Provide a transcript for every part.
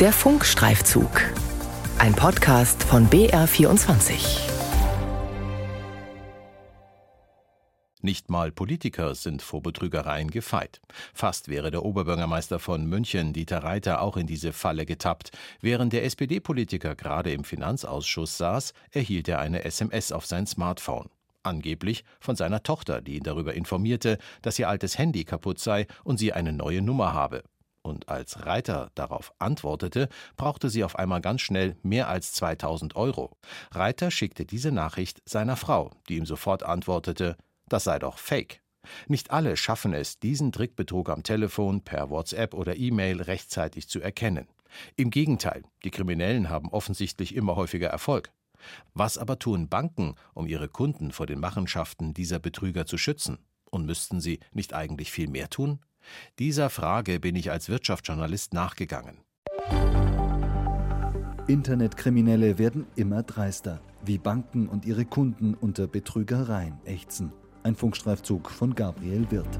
Der Funkstreifzug. Ein Podcast von BR24. Nicht mal Politiker sind vor Betrügereien gefeit. Fast wäre der Oberbürgermeister von München, Dieter Reiter, auch in diese Falle getappt. Während der SPD-Politiker gerade im Finanzausschuss saß, erhielt er eine SMS auf sein Smartphone. Angeblich von seiner Tochter, die ihn darüber informierte, dass ihr altes Handy kaputt sei und sie eine neue Nummer habe. Und als Reiter darauf antwortete, brauchte sie auf einmal ganz schnell mehr als 2000 Euro. Reiter schickte diese Nachricht seiner Frau, die ihm sofort antwortete, das sei doch Fake. Nicht alle schaffen es, diesen Trickbetrug am Telefon, per WhatsApp oder E-Mail rechtzeitig zu erkennen. Im Gegenteil, die Kriminellen haben offensichtlich immer häufiger Erfolg. Was aber tun Banken, um ihre Kunden vor den Machenschaften dieser Betrüger zu schützen? Und müssten sie nicht eigentlich viel mehr tun? Dieser Frage bin ich als Wirtschaftsjournalist nachgegangen. Internetkriminelle werden immer dreister, wie Banken und ihre Kunden unter Betrügereien ächzen. Ein Funkstreifzug von Gabriel Wirth.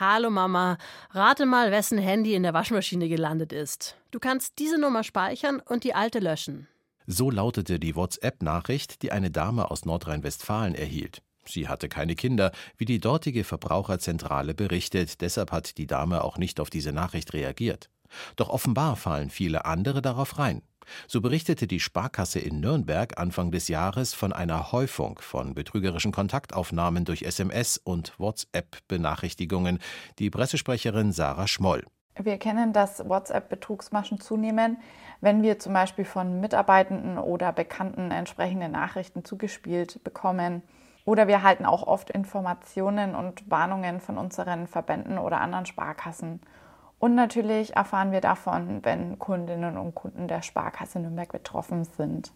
Hallo Mama, rate mal, wessen Handy in der Waschmaschine gelandet ist. Du kannst diese Nummer speichern und die alte löschen. So lautete die WhatsApp-Nachricht, die eine Dame aus Nordrhein-Westfalen erhielt. Sie hatte keine Kinder, wie die dortige Verbraucherzentrale berichtet, deshalb hat die Dame auch nicht auf diese Nachricht reagiert. Doch offenbar fallen viele andere darauf rein. So berichtete die Sparkasse in Nürnberg Anfang des Jahres von einer Häufung von betrügerischen Kontaktaufnahmen durch SMS und WhatsApp-Benachrichtigungen. Die Pressesprecherin Sarah Schmoll. Wir erkennen, dass WhatsApp-Betrugsmaschen zunehmen, wenn wir zum Beispiel von Mitarbeitenden oder Bekannten entsprechende Nachrichten zugespielt bekommen. Oder wir erhalten auch oft Informationen und Warnungen von unseren Verbänden oder anderen Sparkassen. Und natürlich erfahren wir davon, wenn Kundinnen und Kunden der Sparkasse Nürnberg betroffen sind.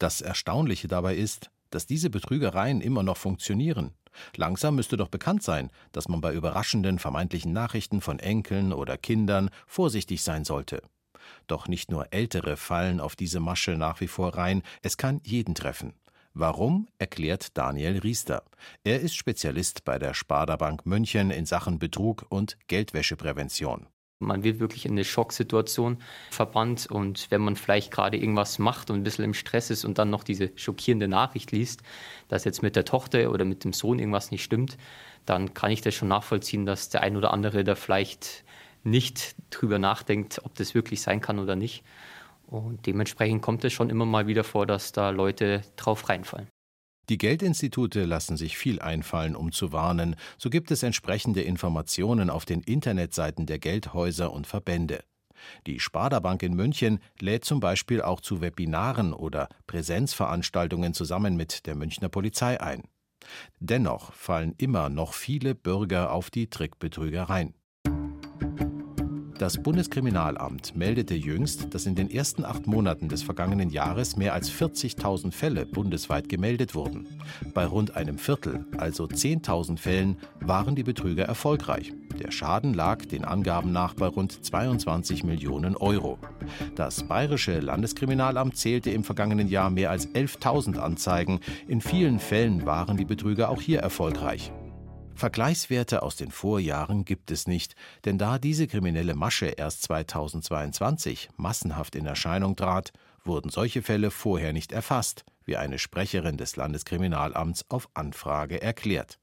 Das Erstaunliche dabei ist, dass diese Betrügereien immer noch funktionieren. Langsam müsste doch bekannt sein, dass man bei überraschenden vermeintlichen Nachrichten von Enkeln oder Kindern vorsichtig sein sollte. Doch nicht nur Ältere fallen auf diese Masche nach wie vor rein, es kann jeden treffen. Warum, erklärt Daniel Riester. Er ist Spezialist bei der Sparda Bank München in Sachen Betrug und Geldwäscheprävention. Man wird wirklich in eine Schocksituation verbannt und wenn man vielleicht gerade irgendwas macht und ein bisschen im Stress ist und dann noch diese schockierende Nachricht liest, dass jetzt mit der Tochter oder mit dem Sohn irgendwas nicht stimmt, dann kann ich das schon nachvollziehen, dass der ein oder andere da vielleicht nicht drüber nachdenkt, ob das wirklich sein kann oder nicht. Und dementsprechend kommt es schon immer mal wieder vor, dass da Leute drauf reinfallen. Die Geldinstitute lassen sich viel einfallen, um zu warnen. So gibt es entsprechende Informationen auf den Internetseiten der Geldhäuser und Verbände. Die Sparda Bank in München lädt zum Beispiel auch zu Webinaren oder Präsenzveranstaltungen zusammen mit der Münchner Polizei ein. Dennoch fallen immer noch viele Bürger auf die Trickbetrügereien. Das Bundeskriminalamt meldete jüngst, dass in den ersten acht Monaten des vergangenen Jahres mehr als 40.000 Fälle bundesweit gemeldet wurden. Bei rund einem Viertel, also 10.000 Fällen, waren die Betrüger erfolgreich. Der Schaden lag den Angaben nach bei rund 22 Millionen Euro. Das Bayerische Landeskriminalamt zählte im vergangenen Jahr mehr als 11.000 Anzeigen. In vielen Fällen waren die Betrüger auch hier erfolgreich. Vergleichswerte aus den Vorjahren gibt es nicht, denn da diese kriminelle Masche erst 2022 massenhaft in Erscheinung trat, wurden solche Fälle vorher nicht erfasst, wie eine Sprecherin des Landeskriminalamts auf Anfrage erklärt.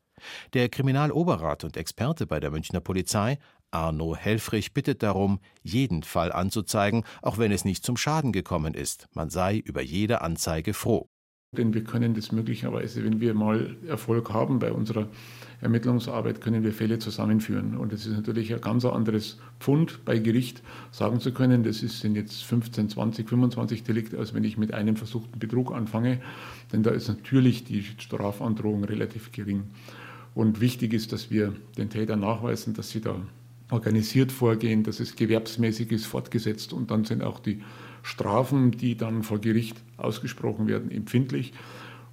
Der Kriminaloberrat und Experte bei der Münchner Polizei, Arno Helfrich, bittet darum, jeden Fall anzuzeigen, auch wenn es nicht zum Schaden gekommen ist. Man sei über jede Anzeige froh. Denn wir können das möglicherweise, wenn wir mal Erfolg haben bei unserer Ermittlungsarbeit, können wir Fälle zusammenführen. Und es ist natürlich ein ganz anderes Pfund bei Gericht sagen zu können, das sind jetzt 15, 20, 25 Delikte, als wenn ich mit einem versuchten Betrug anfange. Denn da ist natürlich die Strafandrohung relativ gering. Und wichtig ist, dass wir den Tätern nachweisen, dass sie da organisiert vorgehen, dass es gewerbsmäßig ist, fortgesetzt und dann sind auch die Strafen, die dann vor Gericht ausgesprochen werden, empfindlich.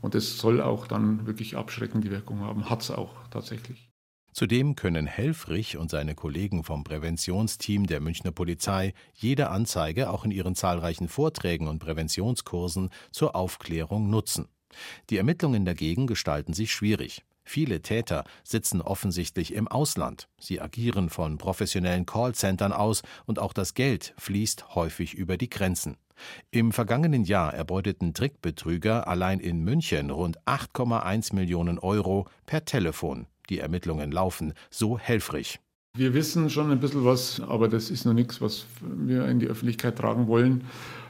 Und es soll auch dann wirklich abschreckende Wirkung haben. Hat es auch tatsächlich. Zudem können Helfrich und seine Kollegen vom Präventionsteam der Münchner Polizei jede Anzeige auch in ihren zahlreichen Vorträgen und Präventionskursen zur Aufklärung nutzen. Die Ermittlungen dagegen gestalten sich schwierig. Viele Täter sitzen offensichtlich im Ausland. Sie agieren von professionellen Callcentern aus und auch das Geld fließt häufig über die Grenzen. Im vergangenen Jahr erbeuteten Trickbetrüger allein in München rund 8,1 Millionen Euro per Telefon. Die Ermittlungen laufen so helfrig. Wir wissen schon ein bisschen was, aber das ist noch nichts, was wir in die Öffentlichkeit tragen wollen.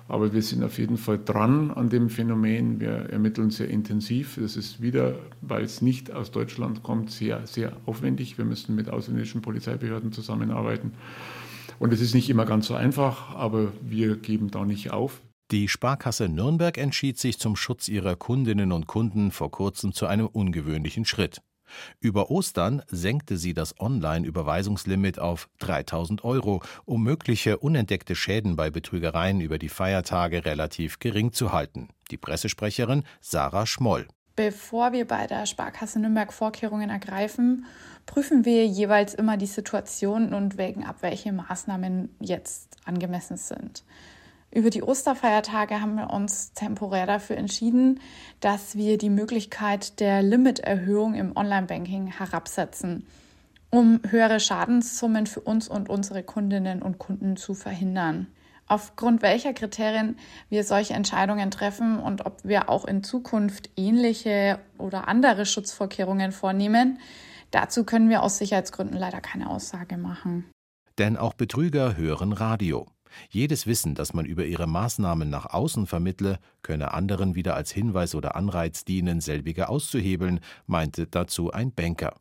Aber wir sind auf jeden Fall dran an dem Phänomen. Wir ermitteln sehr intensiv. Das ist wieder, weil es nicht aus Deutschland kommt, sehr, sehr aufwendig. Wir müssen mit ausländischen Polizeibehörden zusammenarbeiten. Und es ist nicht immer ganz so einfach, aber wir geben da nicht auf. Die Sparkasse Nürnberg entschied sich zum Schutz ihrer Kundinnen und Kunden vor kurzem zu einem ungewöhnlichen Schritt. Über Ostern senkte sie das Online-Überweisungslimit auf 3000 Euro, um mögliche unentdeckte Schäden bei Betrügereien über die Feiertage relativ gering zu halten. Die Pressesprecherin Sarah Schmoll. Bevor wir bei der Sparkasse Nürnberg Vorkehrungen ergreifen, prüfen wir jeweils immer die Situation und wägen ab, welche Maßnahmen jetzt angemessen sind. Über die Osterfeiertage haben wir uns temporär dafür entschieden, dass wir die Möglichkeit der Limiterhöhung im Online-Banking herabsetzen, um höhere Schadenssummen für uns und unsere Kundinnen und Kunden zu verhindern. Aufgrund welcher Kriterien wir solche Entscheidungen treffen und ob wir auch in Zukunft ähnliche oder andere Schutzvorkehrungen vornehmen, dazu können wir aus Sicherheitsgründen leider keine Aussage machen. Denn auch Betrüger hören Radio. Jedes Wissen, das man über ihre Maßnahmen nach außen vermittle, könne anderen wieder als Hinweis oder Anreiz dienen, selbige auszuhebeln, meinte dazu ein Banker.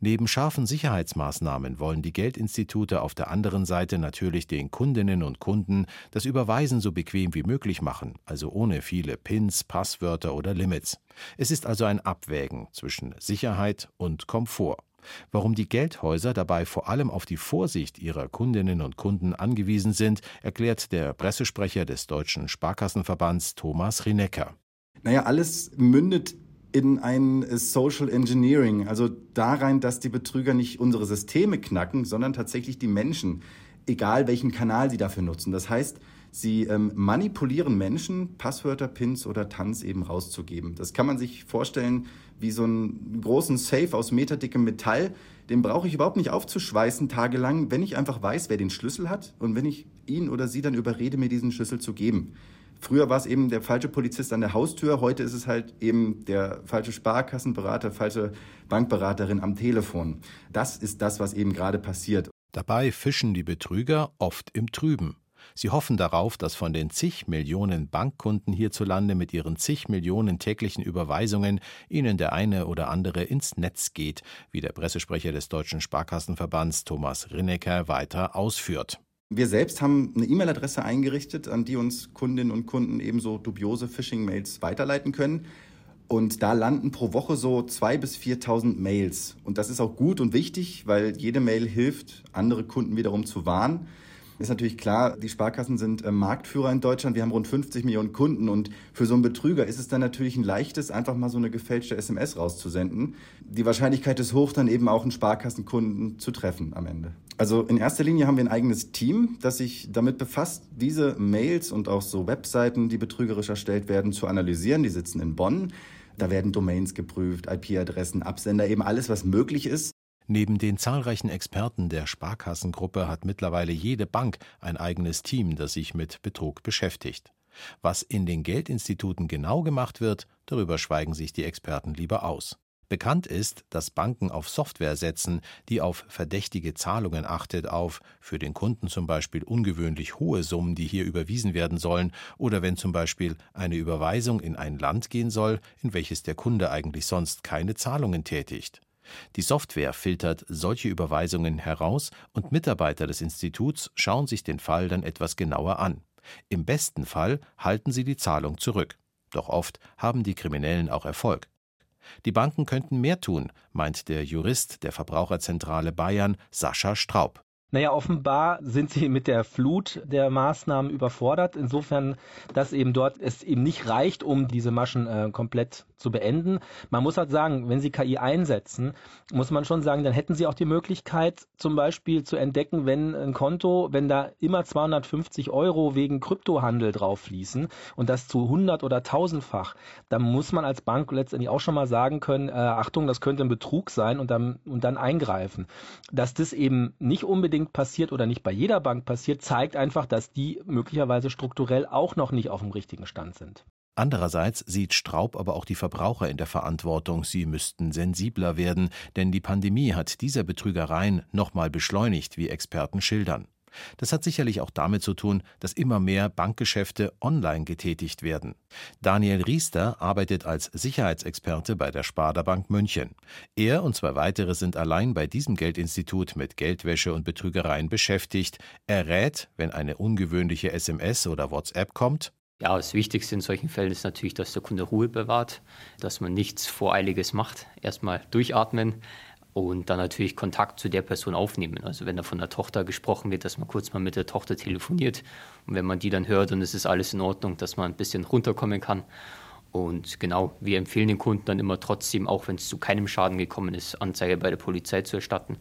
Neben scharfen Sicherheitsmaßnahmen wollen die Geldinstitute auf der anderen Seite natürlich den Kundinnen und Kunden das Überweisen so bequem wie möglich machen, also ohne viele Pins, Passwörter oder Limits. Es ist also ein Abwägen zwischen Sicherheit und Komfort. Warum die Geldhäuser dabei vor allem auf die Vorsicht ihrer Kundinnen und Kunden angewiesen sind, erklärt der Pressesprecher des Deutschen Sparkassenverbands Thomas Rinecker. Naja, alles mündet in ein Social Engineering, also darein, dass die Betrüger nicht unsere Systeme knacken, sondern tatsächlich die Menschen, egal welchen Kanal sie dafür nutzen. Das heißt, Sie ähm, manipulieren Menschen, Passwörter, Pins oder Tanz eben rauszugeben. Das kann man sich vorstellen wie so einen großen Safe aus meterdickem Metall. Den brauche ich überhaupt nicht aufzuschweißen tagelang, wenn ich einfach weiß, wer den Schlüssel hat und wenn ich ihn oder sie dann überrede, mir diesen Schlüssel zu geben. Früher war es eben der falsche Polizist an der Haustür, heute ist es halt eben der falsche Sparkassenberater, falsche Bankberaterin am Telefon. Das ist das, was eben gerade passiert. Dabei fischen die Betrüger oft im Trüben. Sie hoffen darauf, dass von den zig Millionen Bankkunden hierzulande mit ihren zig Millionen täglichen Überweisungen ihnen der eine oder andere ins Netz geht, wie der Pressesprecher des Deutschen Sparkassenverbands Thomas Rinnecker weiter ausführt. Wir selbst haben eine E-Mail-Adresse eingerichtet, an die uns Kundinnen und Kunden ebenso dubiose Phishing-Mails weiterleiten können. Und da landen pro Woche so 2.000 bis 4.000 Mails. Und das ist auch gut und wichtig, weil jede Mail hilft, andere Kunden wiederum zu warnen. Ist natürlich klar, die Sparkassen sind äh, Marktführer in Deutschland. Wir haben rund 50 Millionen Kunden und für so einen Betrüger ist es dann natürlich ein leichtes, einfach mal so eine gefälschte SMS rauszusenden. Die Wahrscheinlichkeit ist hoch, dann eben auch einen Sparkassenkunden zu treffen am Ende. Also in erster Linie haben wir ein eigenes Team, das sich damit befasst, diese Mails und auch so Webseiten, die betrügerisch erstellt werden, zu analysieren. Die sitzen in Bonn. Da werden Domains geprüft, IP-Adressen, Absender, eben alles, was möglich ist. Neben den zahlreichen Experten der Sparkassengruppe hat mittlerweile jede Bank ein eigenes Team, das sich mit Betrug beschäftigt. Was in den Geldinstituten genau gemacht wird, darüber schweigen sich die Experten lieber aus. Bekannt ist, dass Banken auf Software setzen, die auf verdächtige Zahlungen achtet, auf für den Kunden zum Beispiel ungewöhnlich hohe Summen, die hier überwiesen werden sollen, oder wenn zum Beispiel eine Überweisung in ein Land gehen soll, in welches der Kunde eigentlich sonst keine Zahlungen tätigt. Die Software filtert solche Überweisungen heraus und Mitarbeiter des Instituts schauen sich den Fall dann etwas genauer an. Im besten Fall halten sie die Zahlung zurück. Doch oft haben die Kriminellen auch Erfolg. Die Banken könnten mehr tun, meint der Jurist der Verbraucherzentrale Bayern, Sascha Straub. Naja, offenbar sind sie mit der Flut der Maßnahmen überfordert. Insofern, dass eben dort es eben nicht reicht, um diese Maschen äh, komplett zu beenden. Man muss halt sagen, wenn sie KI einsetzen, muss man schon sagen, dann hätten sie auch die Möglichkeit, zum Beispiel zu entdecken, wenn ein Konto, wenn da immer 250 Euro wegen Kryptohandel drauf fließen und das zu 100 oder 1000-fach, dann muss man als Bank letztendlich auch schon mal sagen können, äh, Achtung, das könnte ein Betrug sein und dann, und dann eingreifen. Dass das eben nicht unbedingt passiert oder nicht bei jeder Bank passiert, zeigt einfach, dass die möglicherweise strukturell auch noch nicht auf dem richtigen Stand sind. Andererseits sieht Straub aber auch die Verbraucher in der Verantwortung, sie müssten sensibler werden, denn die Pandemie hat diese Betrügereien nochmal beschleunigt, wie Experten schildern. Das hat sicherlich auch damit zu tun, dass immer mehr Bankgeschäfte online getätigt werden. Daniel Riester arbeitet als Sicherheitsexperte bei der Sparda Bank München. Er und zwei weitere sind allein bei diesem Geldinstitut mit Geldwäsche und Betrügereien beschäftigt. Er rät, wenn eine ungewöhnliche SMS oder WhatsApp kommt, ja, das Wichtigste in solchen Fällen ist natürlich, dass der Kunde Ruhe bewahrt, dass man nichts Voreiliges macht. Erstmal durchatmen, und dann natürlich Kontakt zu der Person aufnehmen. Also wenn da von der Tochter gesprochen wird, dass man kurz mal mit der Tochter telefoniert und wenn man die dann hört und es ist alles in Ordnung, dass man ein bisschen runterkommen kann. Und genau, wir empfehlen den Kunden dann immer trotzdem, auch wenn es zu keinem Schaden gekommen ist, Anzeige bei der Polizei zu erstatten.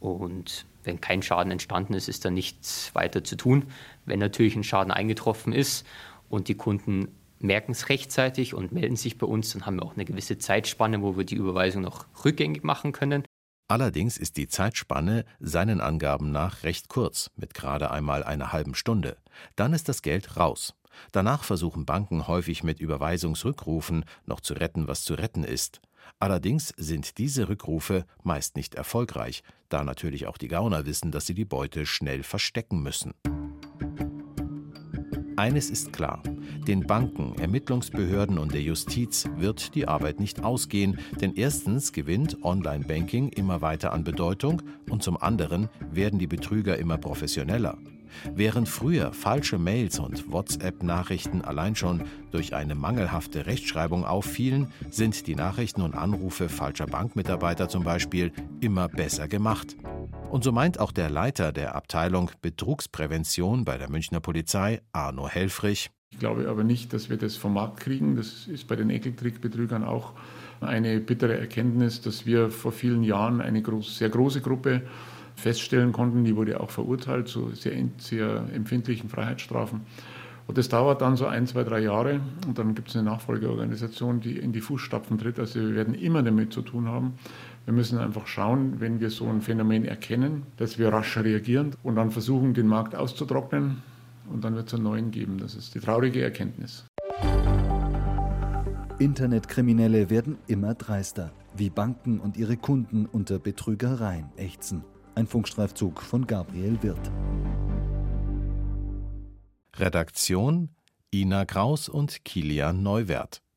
Und wenn kein Schaden entstanden ist, ist da nichts weiter zu tun. Wenn natürlich ein Schaden eingetroffen ist und die Kunden merken es rechtzeitig und melden sich bei uns, dann haben wir auch eine gewisse Zeitspanne, wo wir die Überweisung noch rückgängig machen können. Allerdings ist die Zeitspanne seinen Angaben nach recht kurz, mit gerade einmal einer halben Stunde. Dann ist das Geld raus. Danach versuchen Banken häufig mit Überweisungsrückrufen noch zu retten, was zu retten ist. Allerdings sind diese Rückrufe meist nicht erfolgreich, da natürlich auch die Gauner wissen, dass sie die Beute schnell verstecken müssen. Eines ist klar, den Banken, Ermittlungsbehörden und der Justiz wird die Arbeit nicht ausgehen, denn erstens gewinnt Online-Banking immer weiter an Bedeutung und zum anderen werden die Betrüger immer professioneller. Während früher falsche Mails und WhatsApp-Nachrichten allein schon durch eine mangelhafte Rechtschreibung auffielen, sind die Nachrichten und Anrufe falscher Bankmitarbeiter zum Beispiel immer besser gemacht. Und so meint auch der Leiter der Abteilung Betrugsprävention bei der Münchner Polizei, Arno Helfrich. Ich glaube aber nicht, dass wir das vom Markt kriegen. Das ist bei den Ekeltrickbetrügern auch eine bittere Erkenntnis, dass wir vor vielen Jahren eine groß, sehr große Gruppe feststellen konnten. Die wurde auch verurteilt zu sehr, sehr empfindlichen Freiheitsstrafen. Und das dauert dann so ein, zwei, drei Jahre und dann gibt es eine Nachfolgeorganisation, die in die Fußstapfen tritt. Also wir werden immer damit zu tun haben. Wir müssen einfach schauen, wenn wir so ein Phänomen erkennen, dass wir rasch reagieren und dann versuchen, den Markt auszutrocknen und dann wird es einen neuen geben. Das ist die traurige Erkenntnis. Internetkriminelle werden immer dreister, wie Banken und ihre Kunden unter Betrügereien ächzen. Ein Funkstreifzug von Gabriel Wirth. Redaktion Ina Kraus und Kilian Neuwert.